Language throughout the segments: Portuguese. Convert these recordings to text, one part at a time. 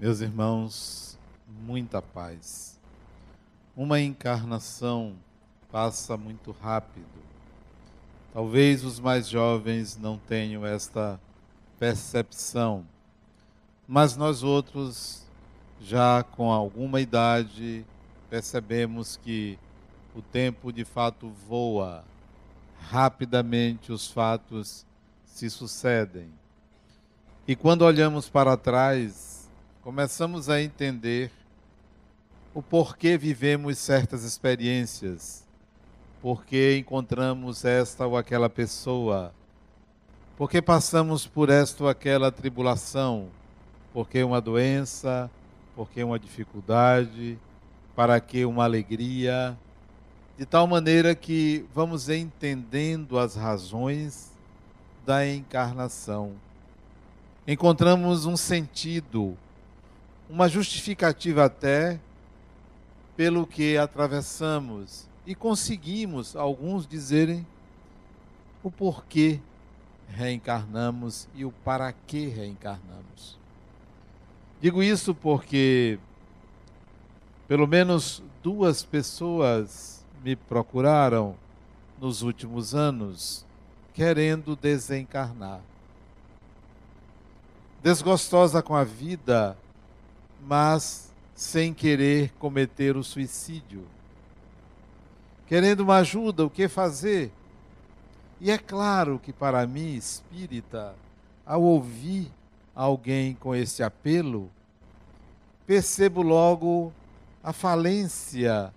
Meus irmãos, muita paz. Uma encarnação passa muito rápido. Talvez os mais jovens não tenham esta percepção, mas nós outros, já com alguma idade, percebemos que o tempo de fato voa, rapidamente os fatos se sucedem. E quando olhamos para trás, começamos a entender o porquê vivemos certas experiências, porque encontramos esta ou aquela pessoa, porque passamos por esta ou aquela tribulação, porque uma doença, porque uma dificuldade, para que uma alegria, de tal maneira que vamos entendendo as razões da encarnação. Encontramos um sentido, uma justificativa até pelo que atravessamos e conseguimos alguns dizerem o porquê reencarnamos e o para que reencarnamos. Digo isso porque pelo menos duas pessoas me procuraram nos últimos anos querendo desencarnar. Desgostosa com a vida, mas sem querer cometer o suicídio. Querendo uma ajuda, o que fazer? E é claro que para mim, espírita, ao ouvir alguém com esse apelo, percebo logo a falência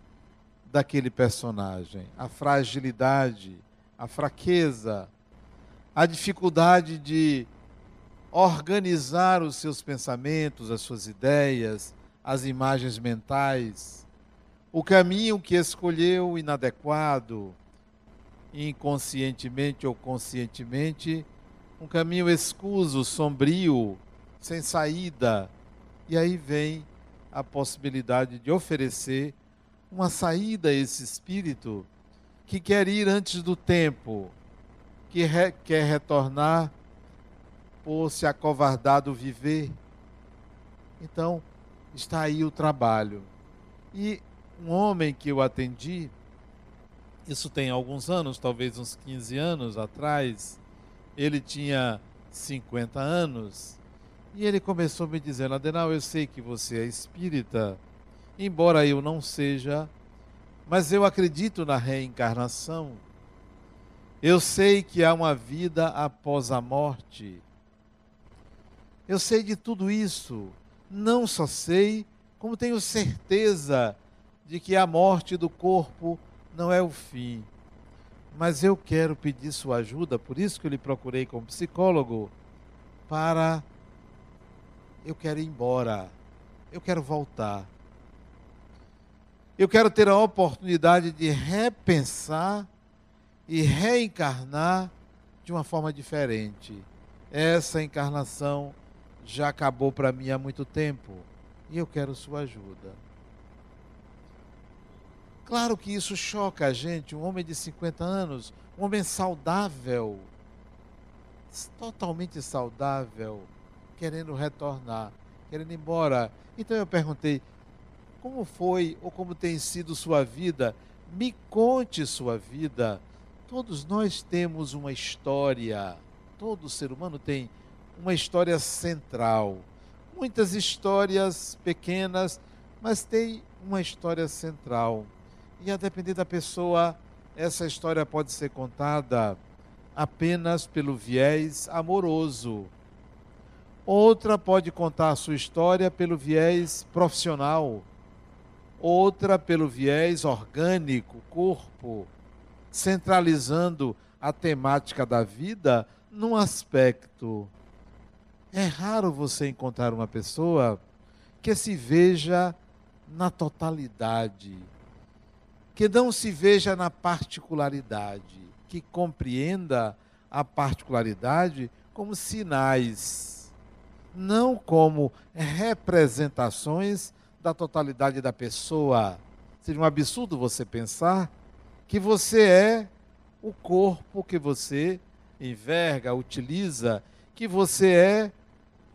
daquele personagem, a fragilidade, a fraqueza, a dificuldade de organizar os seus pensamentos, as suas ideias, as imagens mentais, o caminho que escolheu inadequado, inconscientemente ou conscientemente, um caminho escuso, sombrio, sem saída. E aí vem a possibilidade de oferecer uma saída a esse espírito que quer ir antes do tempo, que re quer retornar por se acovardar do viver. Então, está aí o trabalho. E um homem que eu atendi, isso tem alguns anos, talvez uns 15 anos atrás, ele tinha 50 anos, e ele começou me dizendo: Adenal, eu sei que você é espírita, embora eu não seja, mas eu acredito na reencarnação. Eu sei que há uma vida após a morte. Eu sei de tudo isso. Não só sei, como tenho certeza de que a morte do corpo não é o fim. Mas eu quero pedir sua ajuda, por isso que eu lhe procurei como psicólogo, para. Eu quero ir embora. Eu quero voltar. Eu quero ter a oportunidade de repensar e reencarnar de uma forma diferente. Essa encarnação já acabou para mim há muito tempo e eu quero sua ajuda. Claro que isso choca a gente, um homem de 50 anos, um homem saudável, totalmente saudável, querendo retornar, querendo ir embora. Então eu perguntei: como foi ou como tem sido sua vida? Me conte sua vida. Todos nós temos uma história, todo ser humano tem uma história central. Muitas histórias pequenas, mas tem uma história central. E a depender da pessoa, essa história pode ser contada apenas pelo viés amoroso. Outra pode contar a sua história pelo viés profissional. Outra pelo viés orgânico, corpo, centralizando a temática da vida num aspecto é raro você encontrar uma pessoa que se veja na totalidade, que não se veja na particularidade, que compreenda a particularidade como sinais, não como representações da totalidade da pessoa. Seria um absurdo você pensar que você é o corpo que você enverga, utiliza, que você é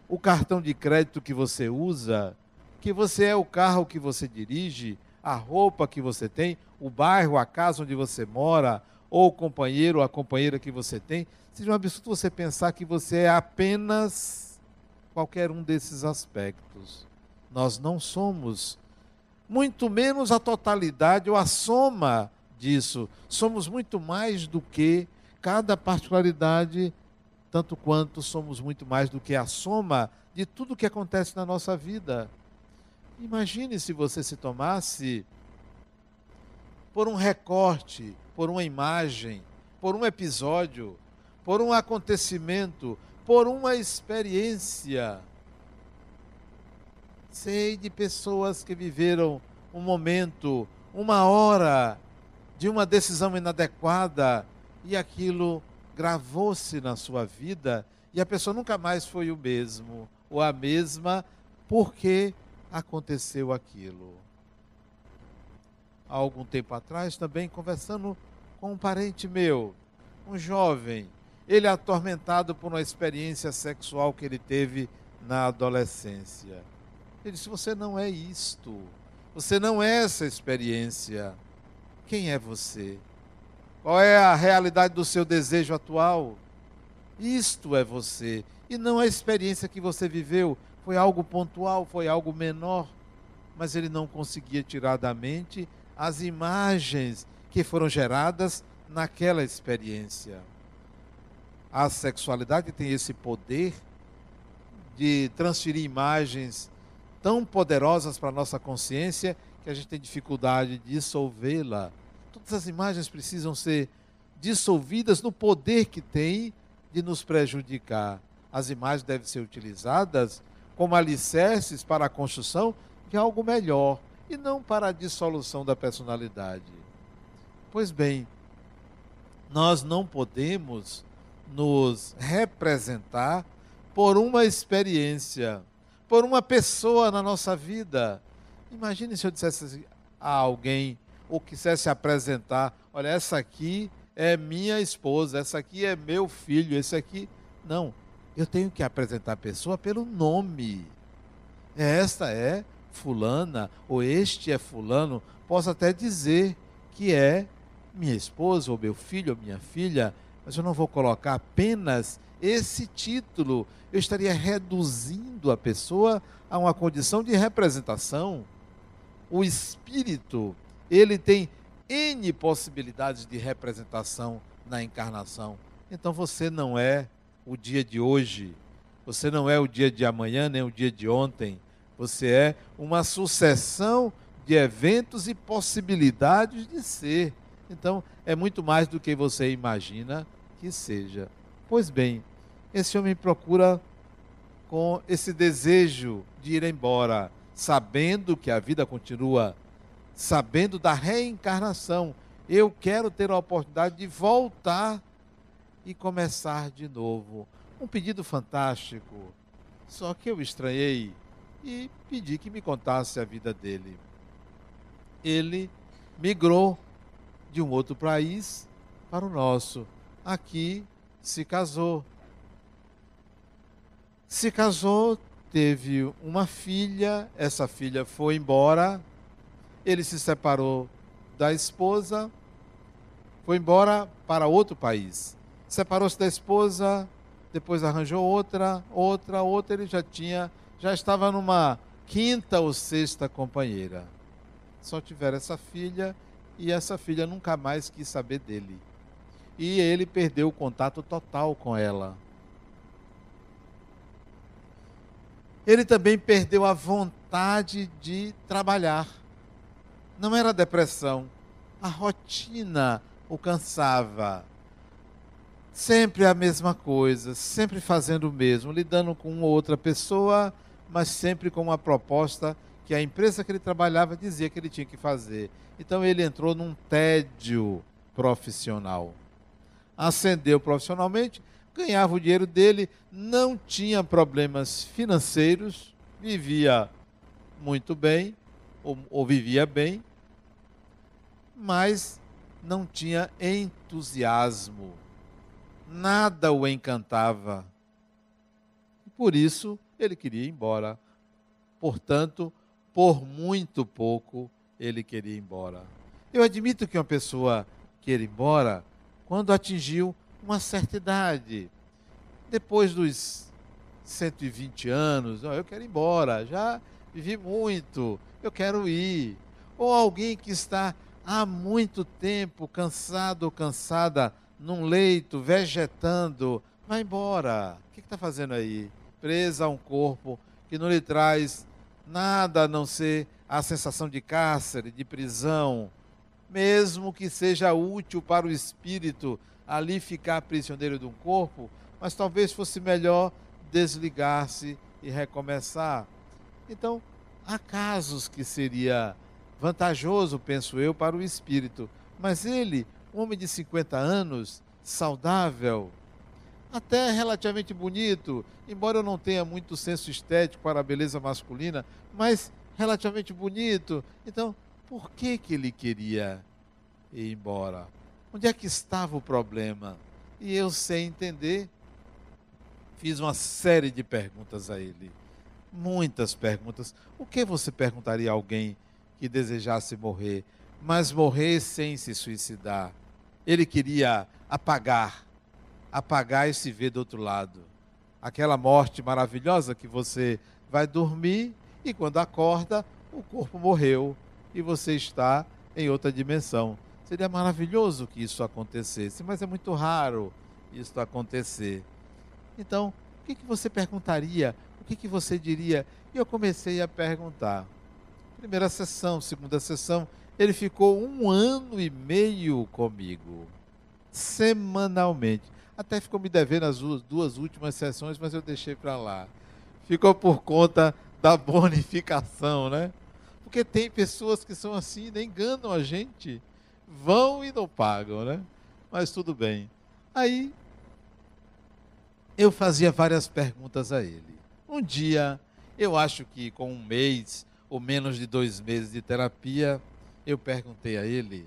o cartão de crédito que você usa, que você é o carro que você dirige, a roupa que você tem, o bairro, a casa onde você mora, ou o companheiro ou a companheira que você tem. Seja um absurdo você pensar que você é apenas qualquer um desses aspectos. Nós não somos, muito menos a totalidade ou a soma disso. Somos muito mais do que cada particularidade, tanto quanto somos muito mais do que a soma de tudo que acontece na nossa vida. Imagine se você se tomasse por um recorte, por uma imagem, por um episódio, por um acontecimento, por uma experiência. Sei de pessoas que viveram um momento, uma hora de uma decisão inadequada e aquilo gravou-se na sua vida e a pessoa nunca mais foi o mesmo ou a mesma porque aconteceu aquilo. Há algum tempo atrás, também conversando com um parente meu, um jovem, ele atormentado por uma experiência sexual que ele teve na adolescência. Ele disse: Você não é isto. Você não é essa experiência. Quem é você? Qual é a realidade do seu desejo atual? Isto é você. E não a experiência que você viveu. Foi algo pontual, foi algo menor. Mas ele não conseguia tirar da mente as imagens que foram geradas naquela experiência. A sexualidade tem esse poder de transferir imagens tão poderosas para a nossa consciência que a gente tem dificuldade de dissolvê-la. Todas as imagens precisam ser dissolvidas no poder que tem de nos prejudicar. As imagens devem ser utilizadas como alicerces para a construção de algo melhor e não para a dissolução da personalidade. Pois bem, nós não podemos nos representar por uma experiência, por uma pessoa na nossa vida. Imagine se eu dissesse a alguém, ou quisesse apresentar: olha, essa aqui é minha esposa, essa aqui é meu filho, esse aqui. Não, eu tenho que apresentar a pessoa pelo nome. Esta é fulana ou este é fulano, posso até dizer que é minha esposa ou meu filho ou minha filha, mas eu não vou colocar apenas esse título. Eu estaria reduzindo a pessoa a uma condição de representação. O espírito, ele tem N possibilidades de representação na encarnação. Então você não é o dia de hoje, você não é o dia de amanhã, nem o dia de ontem, você é uma sucessão de eventos e possibilidades de ser. Então, é muito mais do que você imagina que seja. Pois bem, esse homem procura com esse desejo de ir embora, sabendo que a vida continua, sabendo da reencarnação. Eu quero ter a oportunidade de voltar e começar de novo. Um pedido fantástico. Só que eu estranhei e pedi que me contasse a vida dele. Ele migrou de um outro país para o nosso. Aqui se casou. Se casou, teve uma filha, essa filha foi embora, ele se separou da esposa, foi embora para outro país. Separou-se da esposa, depois arranjou outra, outra, outra, ele já tinha já estava numa quinta ou sexta companheira. Só tiveram essa filha e essa filha nunca mais quis saber dele. E ele perdeu o contato total com ela. Ele também perdeu a vontade de trabalhar. Não era depressão, a rotina o cansava. Sempre a mesma coisa, sempre fazendo o mesmo, lidando com outra pessoa mas sempre com uma proposta que a empresa que ele trabalhava dizia que ele tinha que fazer. Então ele entrou num tédio profissional. Ascendeu profissionalmente, ganhava o dinheiro dele, não tinha problemas financeiros, vivia muito bem, ou, ou vivia bem, mas não tinha entusiasmo. Nada o encantava. E por isso ele queria ir embora. Portanto, por muito pouco, ele queria ir embora. Eu admito que uma pessoa quer ir embora quando atingiu uma certa idade. Depois dos 120 anos, oh, eu quero ir embora, já vivi muito, eu quero ir. Ou alguém que está há muito tempo cansado ou cansada num leito, vegetando, vai embora. O que está fazendo aí? Presa a um corpo que não lhe traz nada a não ser a sensação de cárcere, de prisão, mesmo que seja útil para o espírito ali ficar prisioneiro de um corpo, mas talvez fosse melhor desligar-se e recomeçar. Então, há casos que seria vantajoso, penso eu, para o espírito, mas ele, um homem de 50 anos, saudável, até relativamente bonito, embora eu não tenha muito senso estético para a beleza masculina, mas relativamente bonito. Então, por que que ele queria ir embora? Onde é que estava o problema? E eu, sem entender, fiz uma série de perguntas a ele. Muitas perguntas. O que você perguntaria a alguém que desejasse morrer, mas morrer sem se suicidar? Ele queria apagar, apagar e se ver do outro lado. Aquela morte maravilhosa que você vai dormir e quando acorda, o corpo morreu e você está em outra dimensão. Seria maravilhoso que isso acontecesse, mas é muito raro isso acontecer. Então, o que, você perguntaria? O que, que você diria? E eu comecei a perguntar. Primeira sessão, segunda sessão, ele ficou um ano e meio comigo, semanalmente. Até ficou me devendo as duas últimas sessões, mas eu deixei para lá. Ficou por conta da bonificação, né? Porque tem pessoas que são assim, nem enganam a gente, vão e não pagam, né? Mas tudo bem. Aí eu fazia várias perguntas a ele. Um dia, eu acho que com um mês ou menos de dois meses de terapia, eu perguntei a ele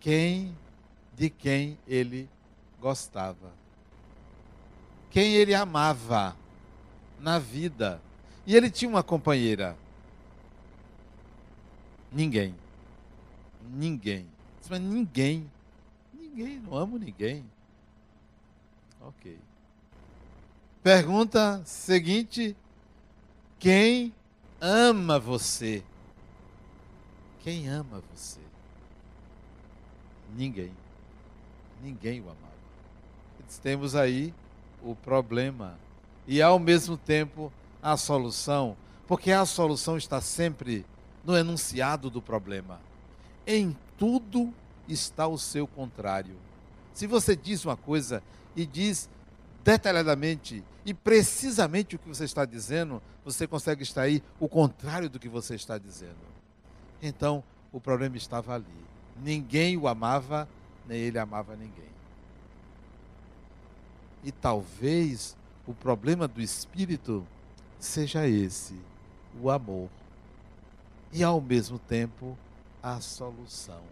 quem de quem ele gostava, quem ele amava na vida. E ele tinha uma companheira. Ninguém. Ninguém. Mas ninguém. Ninguém, não amo ninguém. Ok. Pergunta seguinte: quem ama você? Quem ama você? Ninguém. Ninguém o amava. Temos aí o problema e ao mesmo tempo a solução, porque a solução está sempre no enunciado do problema. Em tudo está o seu contrário. Se você diz uma coisa e diz detalhadamente e precisamente o que você está dizendo, você consegue extrair o contrário do que você está dizendo. Então, o problema estava ali. Ninguém o amava, nem ele amava ninguém. E talvez o problema do espírito seja esse, o amor. E ao mesmo tempo, a solução.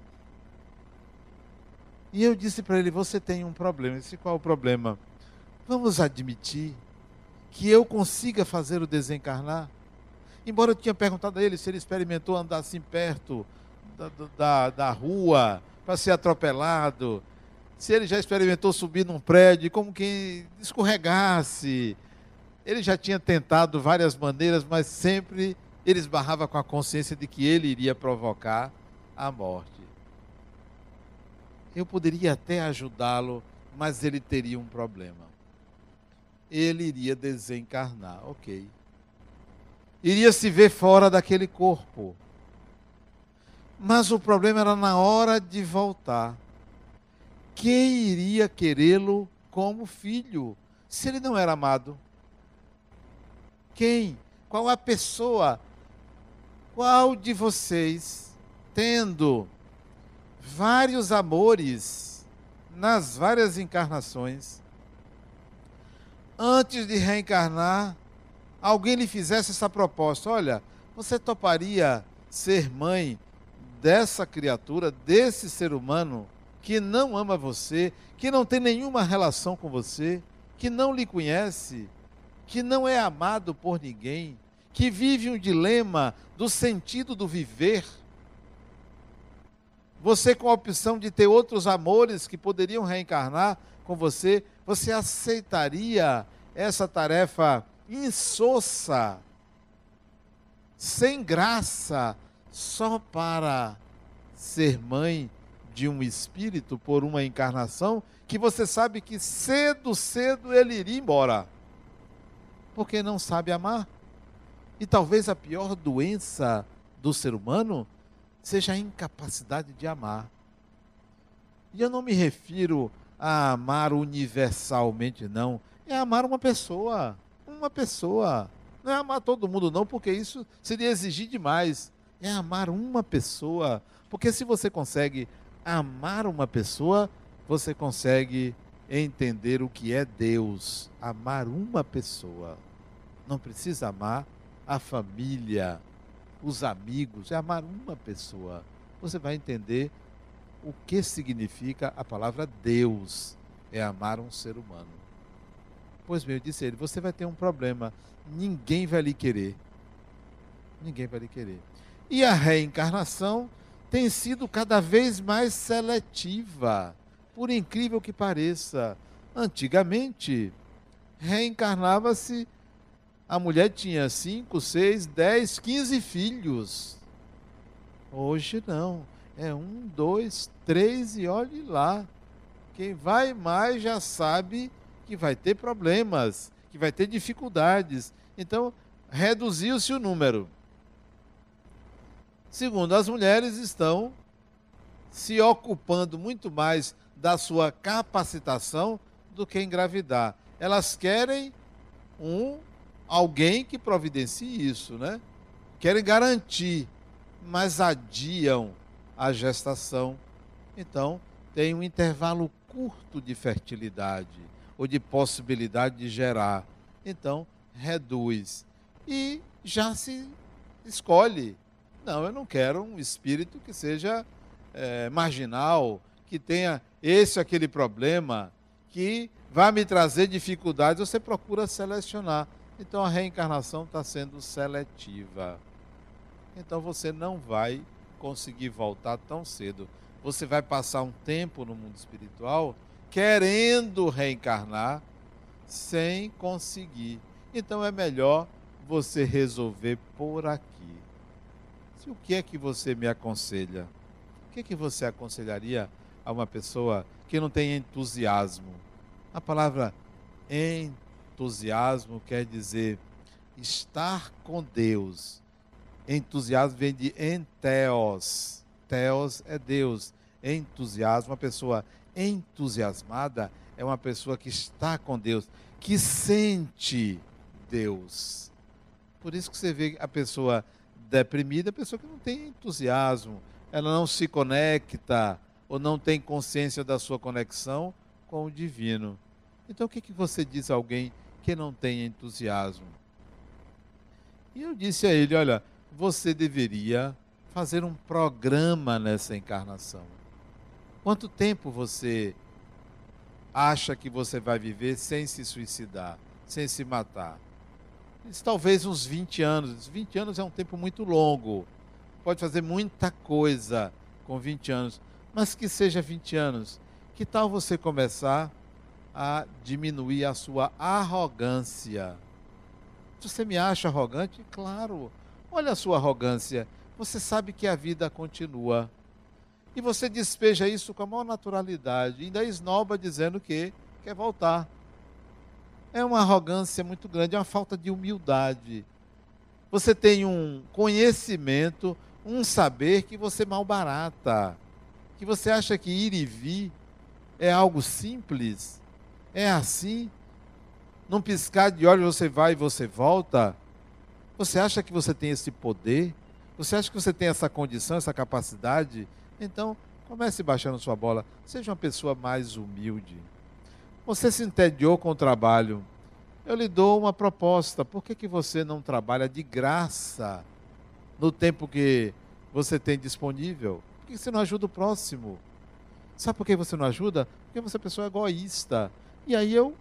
E eu disse para ele: Você tem um problema. Eu disse: Qual o problema? Vamos admitir que eu consiga fazer o desencarnar? Embora eu tinha perguntado a ele se ele experimentou andar assim perto da, da, da rua para ser atropelado, se ele já experimentou subir num prédio, como que escorregasse. Ele já tinha tentado várias maneiras, mas sempre ele esbarrava com a consciência de que ele iria provocar a morte. Eu poderia até ajudá-lo, mas ele teria um problema. Ele iria desencarnar, ok. Iria se ver fora daquele corpo. Mas o problema era na hora de voltar quem iria querê-lo como filho, se ele não era amado? Quem? Qual a pessoa? Qual de vocês, tendo vários amores nas várias encarnações, antes de reencarnar, alguém lhe fizesse essa proposta: olha, você toparia ser mãe dessa criatura, desse ser humano? que não ama você, que não tem nenhuma relação com você, que não lhe conhece, que não é amado por ninguém, que vive um dilema do sentido do viver. Você com a opção de ter outros amores que poderiam reencarnar com você, você aceitaria essa tarefa insossa, sem graça, só para ser mãe de um espírito por uma encarnação que você sabe que cedo, cedo ele iria embora. Porque não sabe amar. E talvez a pior doença do ser humano seja a incapacidade de amar. E eu não me refiro a amar universalmente, não. É amar uma pessoa. Uma pessoa. Não é amar todo mundo, não, porque isso seria exigir demais. É amar uma pessoa. Porque se você consegue amar uma pessoa, você consegue entender o que é Deus. Amar uma pessoa. Não precisa amar a família, os amigos, é amar uma pessoa. Você vai entender o que significa a palavra Deus, é amar um ser humano. Pois bem, eu disse a ele: você vai ter um problema, ninguém vai lhe querer. Ninguém vai lhe querer. E a reencarnação tem sido cada vez mais seletiva, por incrível que pareça. Antigamente, reencarnava-se a mulher tinha 5, 6, 10, 15 filhos. Hoje não. É um, dois, três e olhe lá. Quem vai mais já sabe que vai ter problemas, que vai ter dificuldades. Então, reduziu-se o número. Segundo, as mulheres estão se ocupando muito mais da sua capacitação do que engravidar. Elas querem um alguém que providencie isso, né? Querem garantir, mas adiam a gestação. Então, tem um intervalo curto de fertilidade ou de possibilidade de gerar. Então, reduz. E já se escolhe. Não, eu não quero um espírito que seja é, marginal, que tenha esse ou aquele problema, que vai me trazer dificuldades. Você procura selecionar. Então a reencarnação está sendo seletiva. Então você não vai conseguir voltar tão cedo. Você vai passar um tempo no mundo espiritual querendo reencarnar sem conseguir. Então é melhor você resolver por aqui. O que é que você me aconselha? O que é que você aconselharia a uma pessoa que não tem entusiasmo? A palavra entusiasmo quer dizer estar com Deus. Entusiasmo vem de enteos. Teos é Deus. Entusiasmo, uma pessoa entusiasmada é uma pessoa que está com Deus, que sente Deus. Por isso que você vê a pessoa deprimida, a pessoa que não tem entusiasmo, ela não se conecta ou não tem consciência da sua conexão com o divino. Então o que, que você diz a alguém que não tem entusiasmo. E eu disse a ele: Olha, você deveria fazer um programa nessa encarnação. Quanto tempo você acha que você vai viver sem se suicidar, sem se matar? talvez uns 20 anos. 20 anos é um tempo muito longo. Pode fazer muita coisa com 20 anos. Mas que seja 20 anos. Que tal você começar a diminuir a sua arrogância. Você me acha arrogante? Claro. Olha a sua arrogância. Você sabe que a vida continua. E você despeja isso com a maior naturalidade. Ainda esnoba dizendo que quer voltar. É uma arrogância muito grande, é uma falta de humildade. Você tem um conhecimento, um saber que você malbarata. Que você acha que ir e vir é algo simples. É assim? Num piscar de olhos você vai e você volta? Você acha que você tem esse poder? Você acha que você tem essa condição, essa capacidade? Então, comece baixando sua bola. Seja uma pessoa mais humilde. Você se entediou com o trabalho. Eu lhe dou uma proposta. Por que, que você não trabalha de graça no tempo que você tem disponível? Por que você não ajuda o próximo? Sabe por que você não ajuda? Porque você é uma pessoa egoísta. E aí eu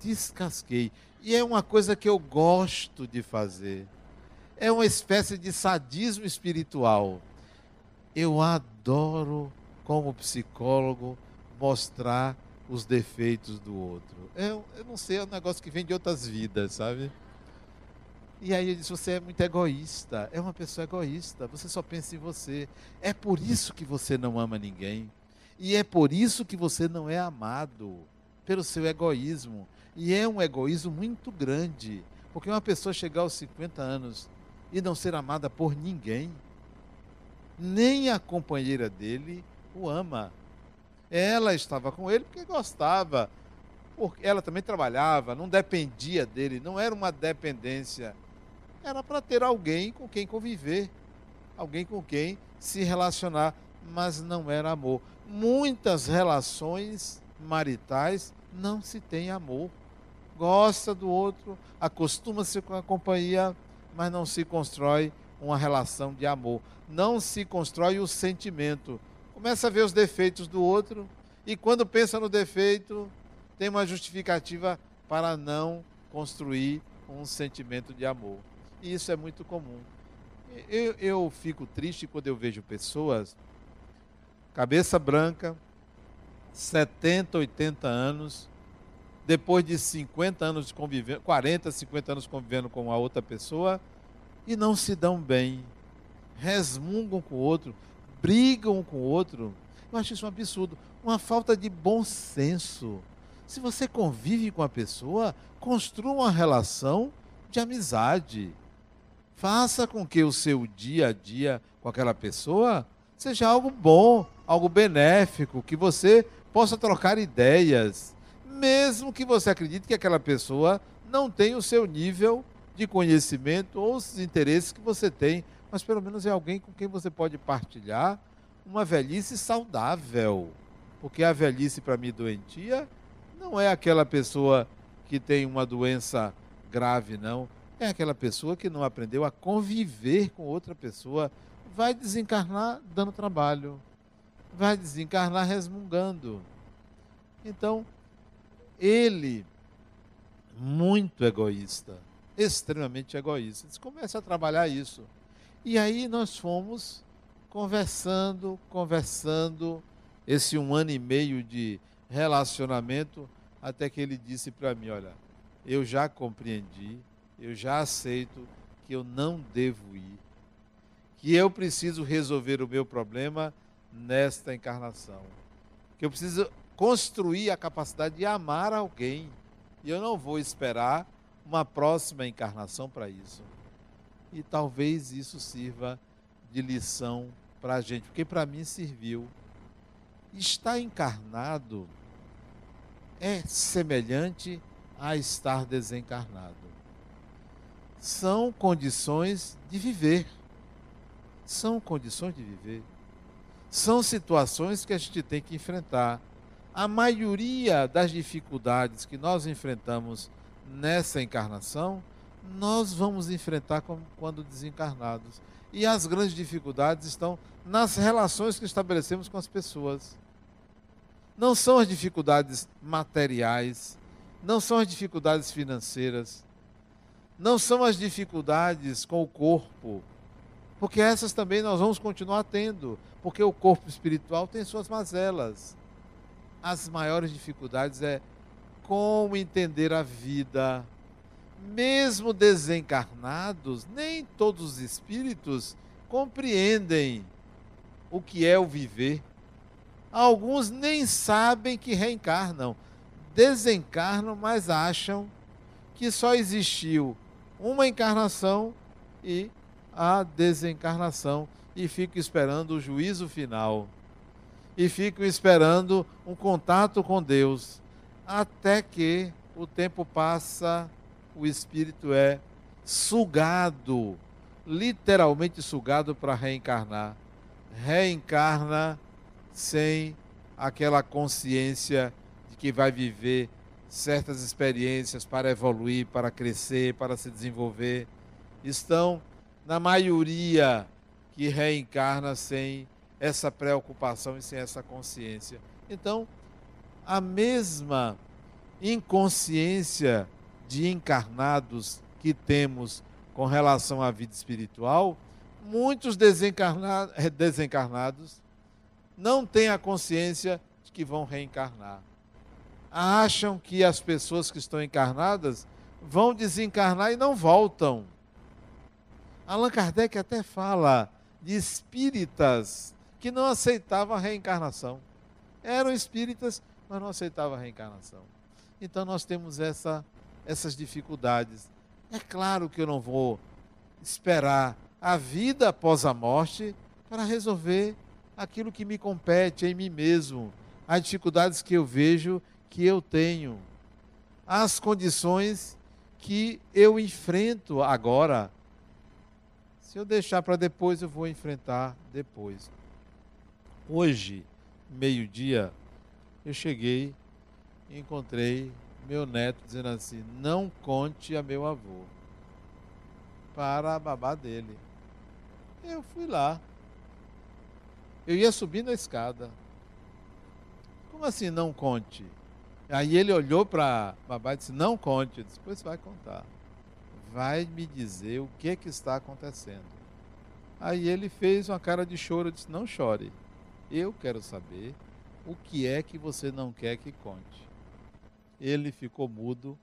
descasquei. E é uma coisa que eu gosto de fazer. É uma espécie de sadismo espiritual. Eu adoro, como psicólogo, mostrar os defeitos do outro. Eu, eu não sei, é um negócio que vem de outras vidas, sabe? E aí ele disse: Você é muito egoísta. É uma pessoa egoísta. Você só pensa em você. É por isso que você não ama ninguém. E é por isso que você não é amado. Pelo seu egoísmo. E é um egoísmo muito grande. Porque uma pessoa chegar aos 50 anos e não ser amada por ninguém, nem a companheira dele o ama. Ela estava com ele porque gostava. Porque ela também trabalhava, não dependia dele, não era uma dependência era para ter alguém com quem conviver, alguém com quem se relacionar, mas não era amor. Muitas relações maritais não se tem amor. Gosta do outro, acostuma-se com a companhia, mas não se constrói uma relação de amor. Não se constrói o sentimento. Começa a ver os defeitos do outro e quando pensa no defeito, tem uma justificativa para não construir um sentimento de amor. E isso é muito comum. Eu, eu fico triste quando eu vejo pessoas, cabeça branca, 70, 80 anos, depois de 50 anos de convivendo, 40, 50 anos convivendo com a outra pessoa, e não se dão bem, resmungam com o outro, brigam com o outro. Eu acho isso um absurdo, uma falta de bom senso. Se você convive com a pessoa, construa uma relação de amizade. Faça com que o seu dia a dia com aquela pessoa seja algo bom, algo benéfico, que você possa trocar ideias, mesmo que você acredite que aquela pessoa não tem o seu nível de conhecimento ou os interesses que você tem, mas pelo menos é alguém com quem você pode partilhar uma velhice saudável. Porque a velhice, para mim, doentia, não é aquela pessoa que tem uma doença grave, não é aquela pessoa que não aprendeu a conviver com outra pessoa, vai desencarnar dando trabalho, vai desencarnar resmungando. Então, ele, muito egoísta, extremamente egoísta, disse, começa a trabalhar isso. E aí nós fomos conversando, conversando, esse um ano e meio de relacionamento, até que ele disse para mim: Olha, eu já compreendi, eu já aceito que eu não devo ir, que eu preciso resolver o meu problema nesta encarnação, que eu preciso construir a capacidade de amar alguém, e eu não vou esperar uma próxima encarnação para isso. E talvez isso sirva de lição para a gente, porque para mim serviu. Estar encarnado é semelhante a estar desencarnado são condições de viver. São condições de viver. São situações que a gente tem que enfrentar. A maioria das dificuldades que nós enfrentamos nessa encarnação, nós vamos enfrentar quando desencarnados. E as grandes dificuldades estão nas relações que estabelecemos com as pessoas. Não são as dificuldades materiais, não são as dificuldades financeiras, não são as dificuldades com o corpo, porque essas também nós vamos continuar tendo, porque o corpo espiritual tem suas mazelas. As maiores dificuldades é como entender a vida. Mesmo desencarnados, nem todos os espíritos compreendem o que é o viver. Alguns nem sabem que reencarnam, desencarnam, mas acham que só existiu uma encarnação e a desencarnação e ficam esperando o juízo final. E ficam esperando um contato com Deus, até que o tempo passa, o espírito é sugado, literalmente sugado para reencarnar. Reencarna sem aquela consciência de que vai viver certas experiências para evoluir, para crescer, para se desenvolver, estão na maioria que reencarna sem essa preocupação e sem essa consciência. Então, a mesma inconsciência de encarnados que temos com relação à vida espiritual, muitos desencarnados, desencarnados não têm a consciência de que vão reencarnar. Acham que as pessoas que estão encarnadas vão desencarnar e não voltam. Allan Kardec até fala de espíritas que não aceitavam a reencarnação. Eram espíritas, mas não aceitavam a reencarnação. Então nós temos essa, essas dificuldades. É claro que eu não vou esperar a vida após a morte para resolver aquilo que me compete em mim mesmo, as dificuldades que eu vejo que eu tenho, as condições que eu enfrento agora. Se eu deixar para depois, eu vou enfrentar depois. Hoje, meio-dia, eu cheguei e encontrei meu neto dizendo assim: Não conte a meu avô para a babá dele. Eu fui lá. Eu ia subindo a escada. Como assim não conte? Aí ele olhou para a babá e disse: Não conte. Eu disse: Pois vai contar. Vai me dizer o que, que está acontecendo. Aí ele fez uma cara de choro e disse: Não chore. Eu quero saber o que é que você não quer que conte. Ele ficou mudo,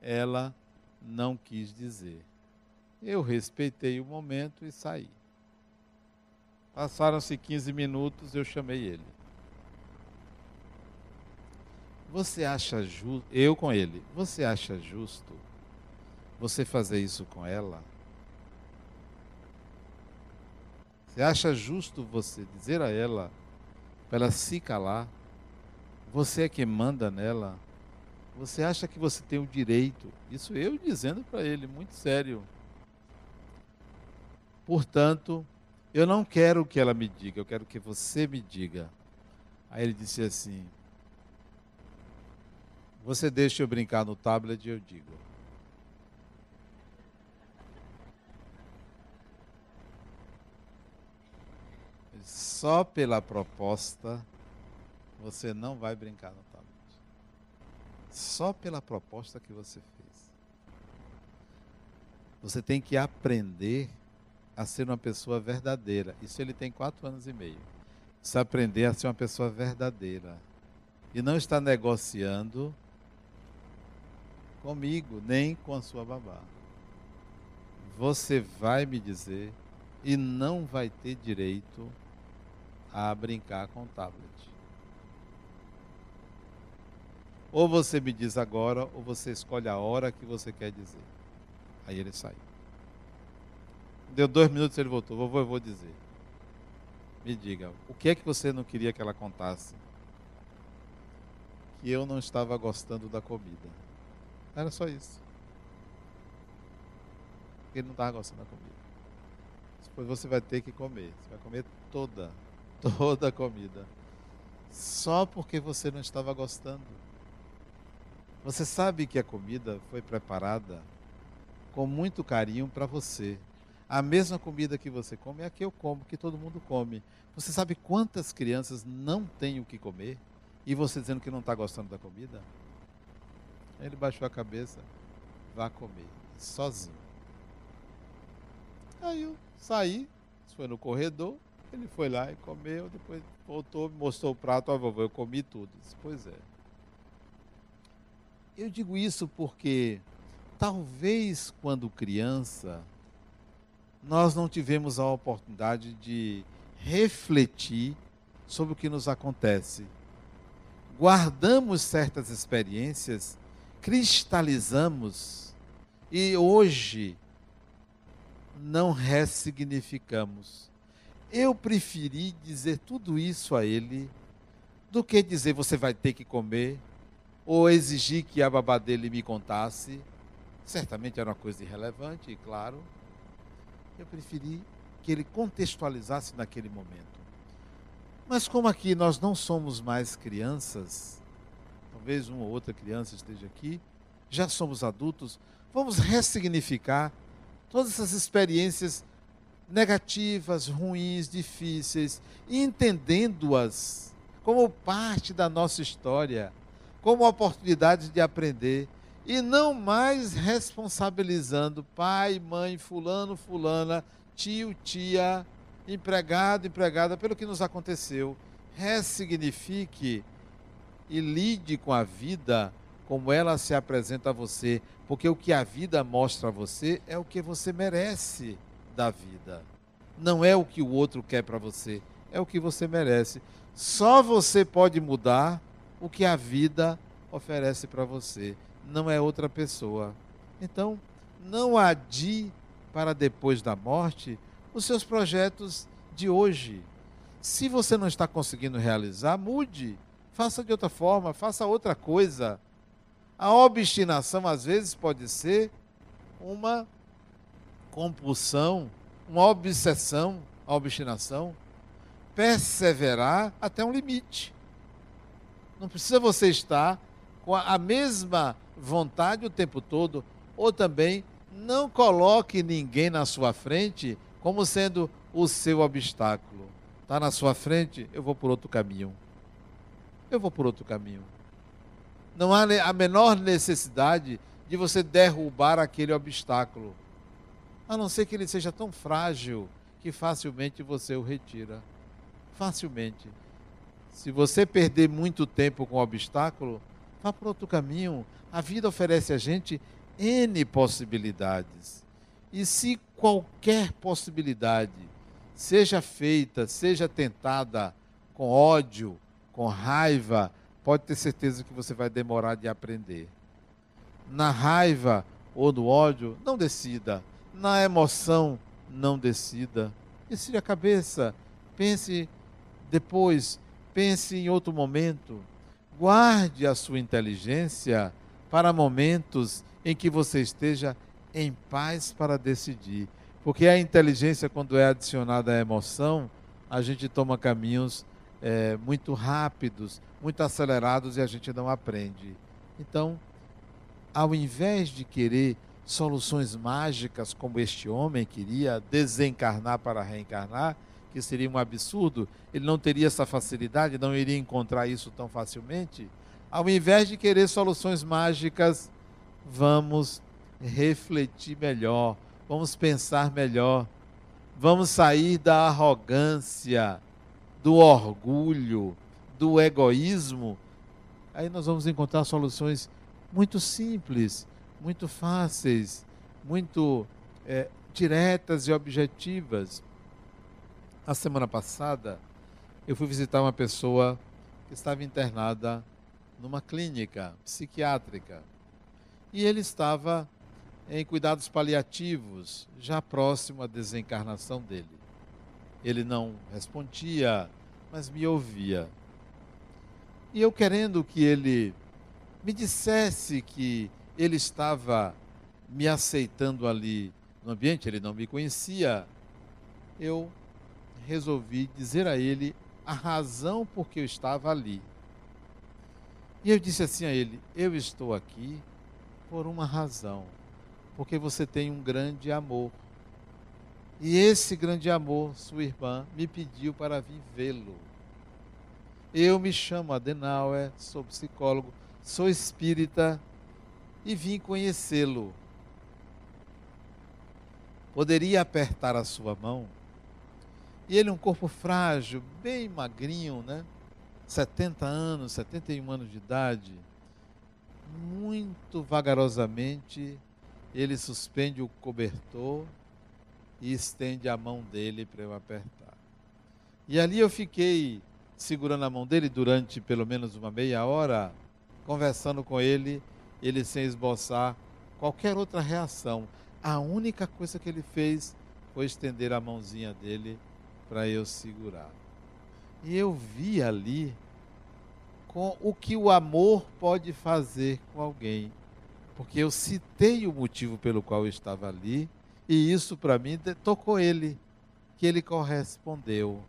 ela não quis dizer. Eu respeitei o momento e saí. Passaram-se 15 minutos, eu chamei ele. Você acha justo, eu com ele, você acha justo você fazer isso com ela? Você acha justo você dizer a ela para ela se calar? Você é quem manda nela? Você acha que você tem o direito? Isso eu dizendo para ele, muito sério. Portanto, eu não quero que ela me diga, eu quero que você me diga. Aí ele disse assim: Você deixa eu brincar no tablet e eu digo. Só pela proposta você não vai brincar no tablet. Só pela proposta que você fez. Você tem que aprender a ser uma pessoa verdadeira. Isso ele tem quatro anos e meio. Precisa aprender a ser uma pessoa verdadeira. E não está negociando comigo, nem com a sua babá. Você vai me dizer e não vai ter direito a brincar com o tablet. Ou você me diz agora, ou você escolhe a hora que você quer dizer. Aí ele saiu. Deu dois minutos e ele voltou. Vovô, eu vou dizer. Me diga, o que é que você não queria que ela contasse? Que eu não estava gostando da comida. Era só isso. Ele não estava gostando da comida. Depois você vai ter que comer. Você vai comer toda, toda a comida. Só porque você não estava gostando. Você sabe que a comida foi preparada com muito carinho para você. A mesma comida que você come é a que eu como, que todo mundo come. Você sabe quantas crianças não têm o que comer? E você dizendo que não está gostando da comida? Ele baixou a cabeça, vá comer, sozinho. Aí eu saí, foi no corredor, ele foi lá e comeu, depois voltou, mostrou o prato, ó, vovô, eu comi tudo. Disse, pois é. Eu digo isso porque talvez quando criança nós não tivemos a oportunidade de refletir sobre o que nos acontece. Guardamos certas experiências, cristalizamos e hoje não ressignificamos. Eu preferi dizer tudo isso a ele do que dizer você vai ter que comer ou exigir que a babá dele me contasse. Certamente era uma coisa irrelevante, claro eu preferi que ele contextualizasse naquele momento. Mas como aqui nós não somos mais crianças, talvez uma ou outra criança esteja aqui, já somos adultos, vamos ressignificar todas essas experiências negativas, ruins, difíceis, entendendo-as como parte da nossa história, como oportunidades de aprender e não mais responsabilizando pai, mãe, fulano, fulana, tio, tia, empregado, empregada pelo que nos aconteceu. Ressignifique e lide com a vida como ela se apresenta a você, porque o que a vida mostra a você é o que você merece da vida. Não é o que o outro quer para você, é o que você merece. Só você pode mudar o que a vida oferece para você, não é outra pessoa. Então, não adie para depois da morte os seus projetos de hoje. Se você não está conseguindo realizar, mude, faça de outra forma, faça outra coisa. A obstinação às vezes pode ser uma compulsão, uma obsessão, a obstinação, perseverar até um limite. Não precisa você estar com a mesma vontade o tempo todo, ou também não coloque ninguém na sua frente como sendo o seu obstáculo. Está na sua frente, eu vou por outro caminho. Eu vou por outro caminho. Não há a menor necessidade de você derrubar aquele obstáculo, a não ser que ele seja tão frágil que facilmente você o retira. Facilmente. Se você perder muito tempo com o obstáculo, vá para outro caminho. A vida oferece a gente N possibilidades. E se qualquer possibilidade seja feita, seja tentada com ódio, com raiva, pode ter certeza que você vai demorar de aprender. Na raiva ou no ódio, não decida. Na emoção, não decida. Decide a cabeça. Pense depois, pense em outro momento. Guarde a sua inteligência para momentos em que você esteja em paz para decidir. Porque a inteligência, quando é adicionada à emoção, a gente toma caminhos é, muito rápidos, muito acelerados e a gente não aprende. Então, ao invés de querer soluções mágicas como este homem queria, desencarnar para reencarnar, que seria um absurdo, ele não teria essa facilidade, não iria encontrar isso tão facilmente. Ao invés de querer soluções mágicas, vamos refletir melhor, vamos pensar melhor, vamos sair da arrogância, do orgulho, do egoísmo. Aí nós vamos encontrar soluções muito simples, muito fáceis, muito é, diretas e objetivas. A semana passada, eu fui visitar uma pessoa que estava internada numa clínica psiquiátrica. E ele estava em cuidados paliativos, já próximo à desencarnação dele. Ele não respondia, mas me ouvia. E eu querendo que ele me dissesse que ele estava me aceitando ali no ambiente, ele não me conhecia, eu resolvi dizer a ele a razão por que eu estava ali. E eu disse assim a ele: Eu estou aqui por uma razão, porque você tem um grande amor. E esse grande amor, sua irmã, me pediu para vir vê-lo. Eu me chamo Adenauer, sou psicólogo, sou espírita e vim conhecê-lo. Poderia apertar a sua mão? E ele, um corpo frágil, bem magrinho, né? 70 anos, 71 anos de idade. Muito vagarosamente, ele suspende o cobertor e estende a mão dele para eu apertar. E ali eu fiquei segurando a mão dele durante pelo menos uma meia hora, conversando com ele, ele sem esboçar qualquer outra reação. A única coisa que ele fez foi estender a mãozinha dele para eu segurar. E eu vi ali com o que o amor pode fazer com alguém. Porque eu citei o motivo pelo qual eu estava ali, e isso para mim tocou ele, que ele correspondeu.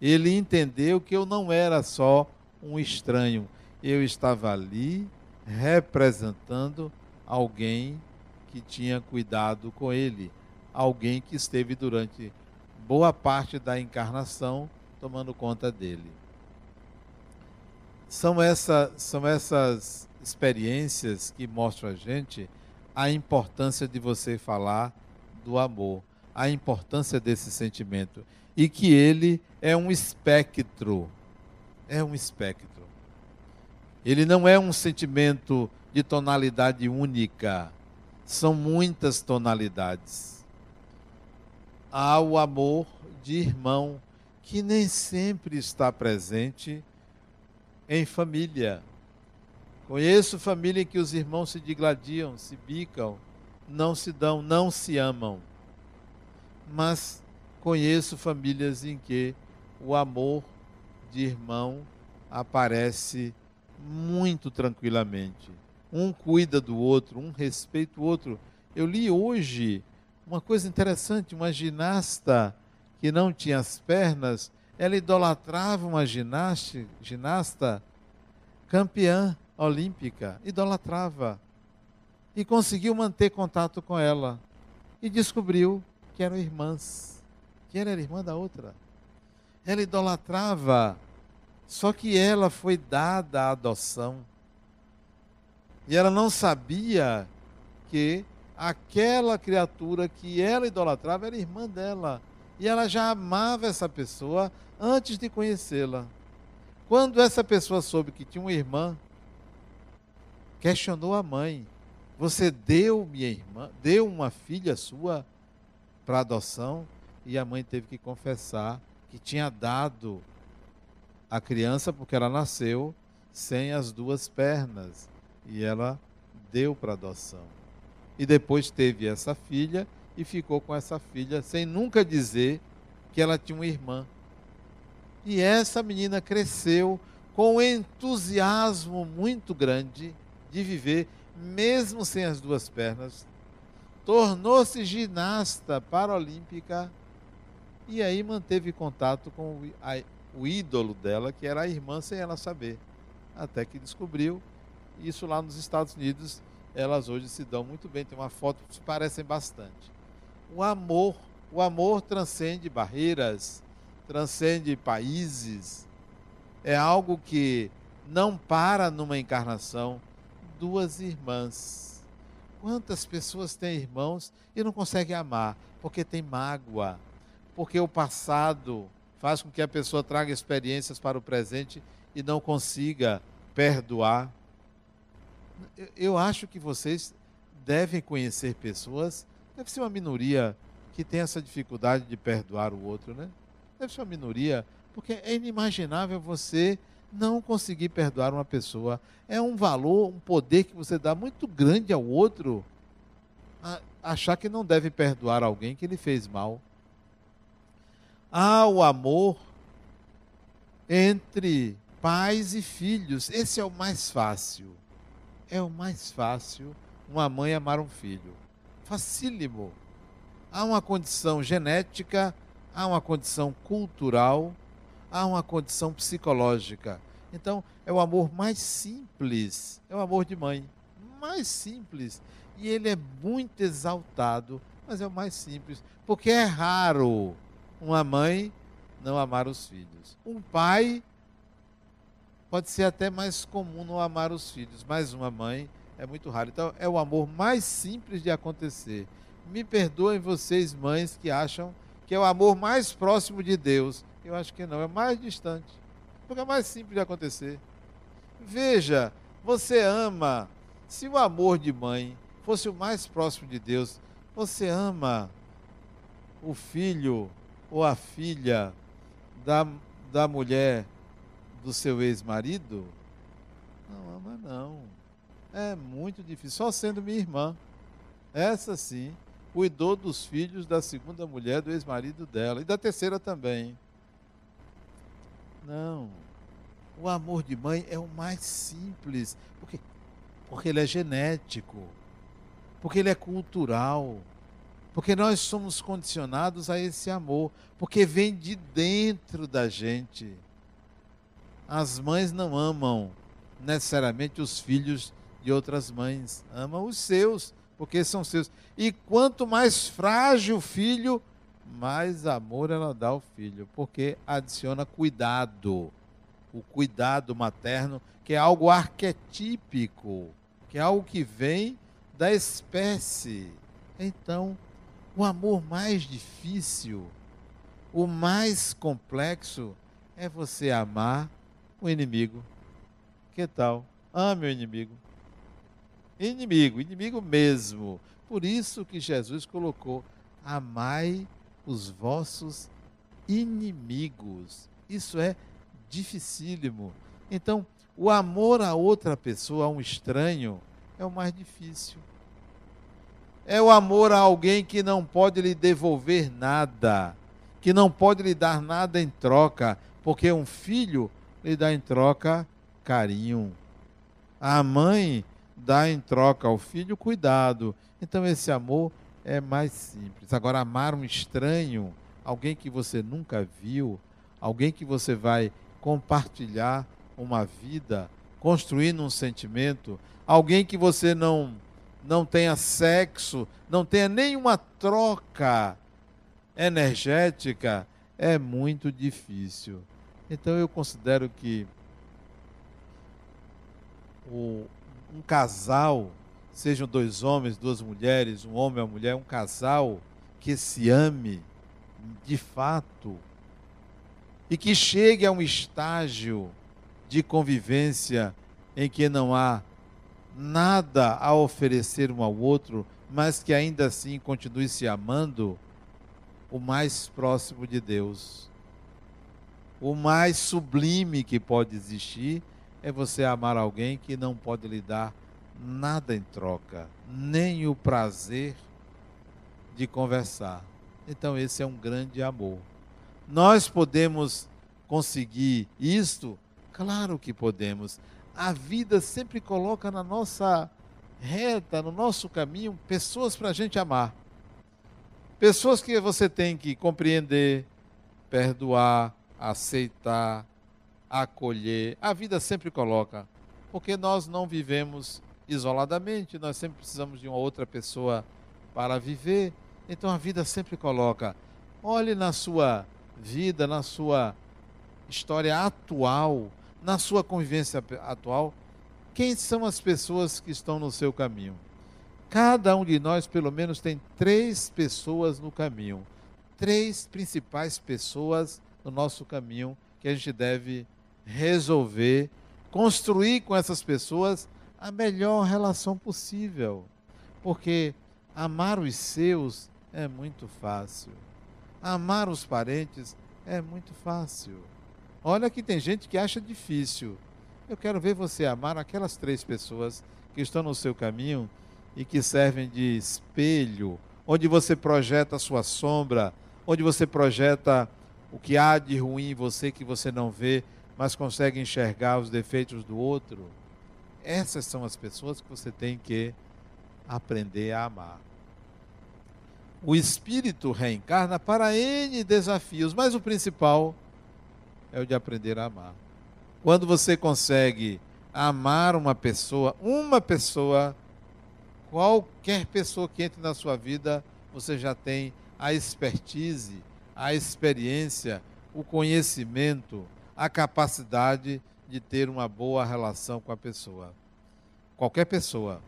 Ele entendeu que eu não era só um estranho, eu estava ali representando alguém que tinha cuidado com ele, alguém que esteve durante boa parte da encarnação tomando conta dele. São, essa, são essas experiências que mostram a gente a importância de você falar do amor, a importância desse sentimento e que ele é um espectro. É um espectro. Ele não é um sentimento de tonalidade única. São muitas tonalidades. Há o amor de irmão, que nem sempre está presente em família. Conheço família em que os irmãos se digladiam, se bicam, não se dão, não se amam. Mas conheço famílias em que o amor de irmão aparece muito tranquilamente. Um cuida do outro, um respeita o outro. Eu li hoje uma coisa interessante: uma ginasta que não tinha as pernas, ela idolatrava uma ginasta, ginasta campeã olímpica, idolatrava. E conseguiu manter contato com ela. E descobriu que eram irmãs. Que ela era irmã da outra. Ela idolatrava só que ela foi dada à adoção. E ela não sabia que aquela criatura que ela idolatrava era irmã dela. E ela já amava essa pessoa antes de conhecê-la. Quando essa pessoa soube que tinha uma irmã, questionou a mãe: Você deu minha irmã, deu uma filha sua para adoção? E a mãe teve que confessar que tinha dado a criança porque ela nasceu sem as duas pernas e ela deu para adoção. E depois teve essa filha e ficou com essa filha sem nunca dizer que ela tinha uma irmã. E essa menina cresceu com um entusiasmo muito grande de viver, mesmo sem as duas pernas. Tornou-se ginasta paralímpica e aí manteve contato com o ídolo dela, que era a irmã, sem ela saber. Até que descobriu. Isso lá nos Estados Unidos, elas hoje se dão muito bem. Tem uma foto que se parecem bastante. O amor, o amor transcende barreiras, transcende países. É algo que não para numa encarnação. Duas irmãs. Quantas pessoas têm irmãos e não conseguem amar porque tem mágoa, porque o passado faz com que a pessoa traga experiências para o presente e não consiga perdoar. Eu acho que vocês devem conhecer pessoas, deve ser uma minoria que tem essa dificuldade de perdoar o outro, né? Deve ser uma minoria, porque é inimaginável você não conseguir perdoar uma pessoa. É um valor, um poder que você dá muito grande ao outro, achar que não deve perdoar alguém que lhe fez mal há o amor entre pais e filhos. Esse é o mais fácil. É o mais fácil uma mãe amar um filho. Facílimo. Há uma condição genética, há uma condição cultural, há uma condição psicológica. Então, é o amor mais simples, é o amor de mãe, mais simples. E ele é muito exaltado, mas é o mais simples, porque é raro uma mãe não amar os filhos. Um pai pode ser até mais comum não amar os filhos, mas uma mãe é muito raro. Então é o amor mais simples de acontecer. Me perdoem vocês, mães, que acham que é o amor mais próximo de Deus. Eu acho que não, é mais distante. Porque é mais simples de acontecer. Veja, você ama. Se o amor de mãe fosse o mais próximo de Deus, você ama o filho ou a filha da, da mulher do seu ex-marido? Não ama, não. É muito difícil. Só sendo minha irmã. Essa sim cuidou dos filhos da segunda mulher do ex-marido dela e da terceira também. Não. O amor de mãe é o mais simples, porque porque ele é genético, porque ele é cultural, porque nós somos condicionados a esse amor, porque vem de dentro da gente. As mães não amam necessariamente os filhos de outras mães, amam os seus, porque são seus. E quanto mais frágil o filho, mais amor ela dá ao filho, porque adiciona cuidado. o cuidado materno, que é algo arquetípico, que é algo que vem da espécie. Então, o amor mais difícil, o mais complexo, é você amar o inimigo. Que tal? Ame o inimigo. Inimigo, inimigo mesmo. Por isso que Jesus colocou: amai os vossos inimigos. Isso é dificílimo. Então, o amor a outra pessoa, a um estranho, é o mais difícil. É o amor a alguém que não pode lhe devolver nada, que não pode lhe dar nada em troca, porque um filho lhe dá em troca carinho. A mãe dá em troca ao filho cuidado. Então esse amor é mais simples. Agora, amar um estranho, alguém que você nunca viu, alguém que você vai compartilhar uma vida, construindo um sentimento, alguém que você não não tenha sexo, não tenha nenhuma troca energética, é muito difícil. Então eu considero que o, um casal, sejam dois homens, duas mulheres, um homem e uma mulher, um casal que se ame de fato e que chegue a um estágio de convivência em que não há nada a oferecer um ao outro, mas que ainda assim continue se amando, o mais próximo de Deus. O mais sublime que pode existir é você amar alguém que não pode lhe dar nada em troca, nem o prazer de conversar. Então, esse é um grande amor. Nós podemos conseguir isto Claro que podemos. A vida sempre coloca na nossa reta, no nosso caminho, pessoas para a gente amar. Pessoas que você tem que compreender, perdoar, aceitar, acolher. A vida sempre coloca. Porque nós não vivemos isoladamente, nós sempre precisamos de uma outra pessoa para viver. Então a vida sempre coloca. Olhe na sua vida, na sua história atual, na sua convivência atual, quem são as pessoas que estão no seu caminho? Cada um de nós, pelo menos, tem três pessoas no caminho. Três principais pessoas no nosso caminho que a gente deve resolver, construir com essas pessoas a melhor relação possível. Porque amar os seus é muito fácil. Amar os parentes é muito fácil. Olha que tem gente que acha difícil. Eu quero ver você amar aquelas três pessoas que estão no seu caminho e que servem de espelho, onde você projeta a sua sombra, onde você projeta o que há de ruim em você que você não vê, mas consegue enxergar os defeitos do outro. Essas são as pessoas que você tem que aprender a amar. O espírito reencarna para N desafios, mas o principal é o de aprender a amar. Quando você consegue amar uma pessoa, uma pessoa, qualquer pessoa que entre na sua vida, você já tem a expertise, a experiência, o conhecimento, a capacidade de ter uma boa relação com a pessoa. Qualquer pessoa.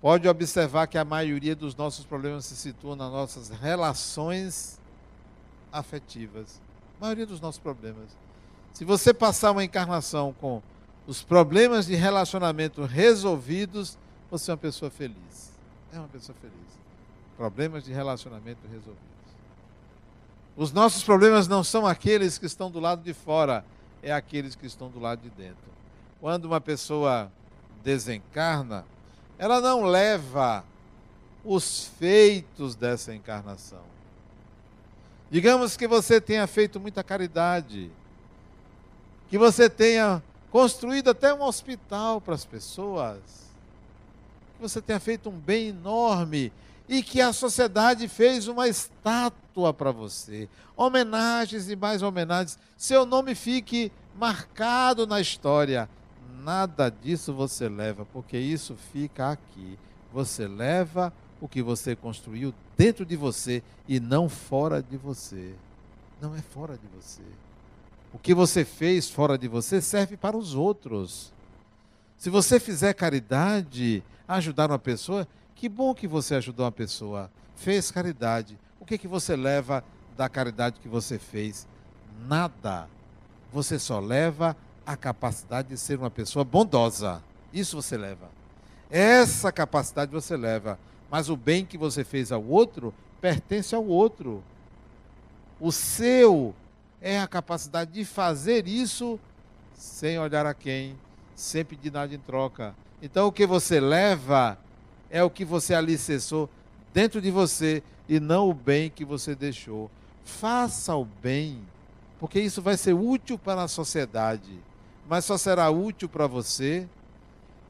Pode observar que a maioria dos nossos problemas se situa nas nossas relações afetivas maioria dos nossos problemas. Se você passar uma encarnação com os problemas de relacionamento resolvidos, você é uma pessoa feliz. É uma pessoa feliz. Problemas de relacionamento resolvidos. Os nossos problemas não são aqueles que estão do lado de fora, é aqueles que estão do lado de dentro. Quando uma pessoa desencarna, ela não leva os feitos dessa encarnação. Digamos que você tenha feito muita caridade, que você tenha construído até um hospital para as pessoas, que você tenha feito um bem enorme e que a sociedade fez uma estátua para você, homenagens e mais homenagens, seu nome fique marcado na história. Nada disso você leva, porque isso fica aqui. Você leva o que você construiu dentro de você e não fora de você. Não é fora de você. O que você fez fora de você serve para os outros. Se você fizer caridade, ajudar uma pessoa, que bom que você ajudou uma pessoa. Fez caridade. O que, que você leva da caridade que você fez? Nada. Você só leva a capacidade de ser uma pessoa bondosa. Isso você leva. Essa capacidade você leva. Mas o bem que você fez ao outro pertence ao outro. O seu é a capacidade de fazer isso sem olhar a quem, sem pedir nada em troca. Então o que você leva é o que você alicerçou dentro de você e não o bem que você deixou. Faça o bem, porque isso vai ser útil para a sociedade, mas só será útil para você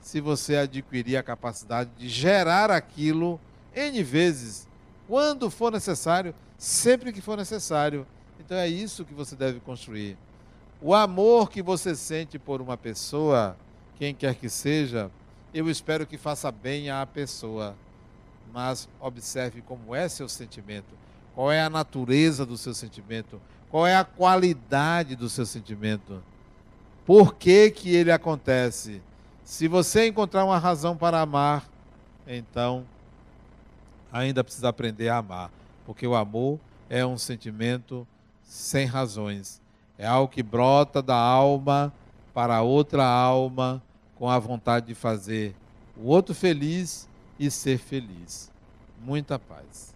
se você adquirir a capacidade de gerar aquilo N vezes, quando for necessário, sempre que for necessário. Então é isso que você deve construir. O amor que você sente por uma pessoa, quem quer que seja, eu espero que faça bem à pessoa. Mas observe como é seu sentimento, qual é a natureza do seu sentimento, qual é a qualidade do seu sentimento. Por que, que ele acontece? Se você encontrar uma razão para amar, então ainda precisa aprender a amar, porque o amor é um sentimento sem razões. É algo que brota da alma para outra alma com a vontade de fazer o outro feliz e ser feliz. Muita paz.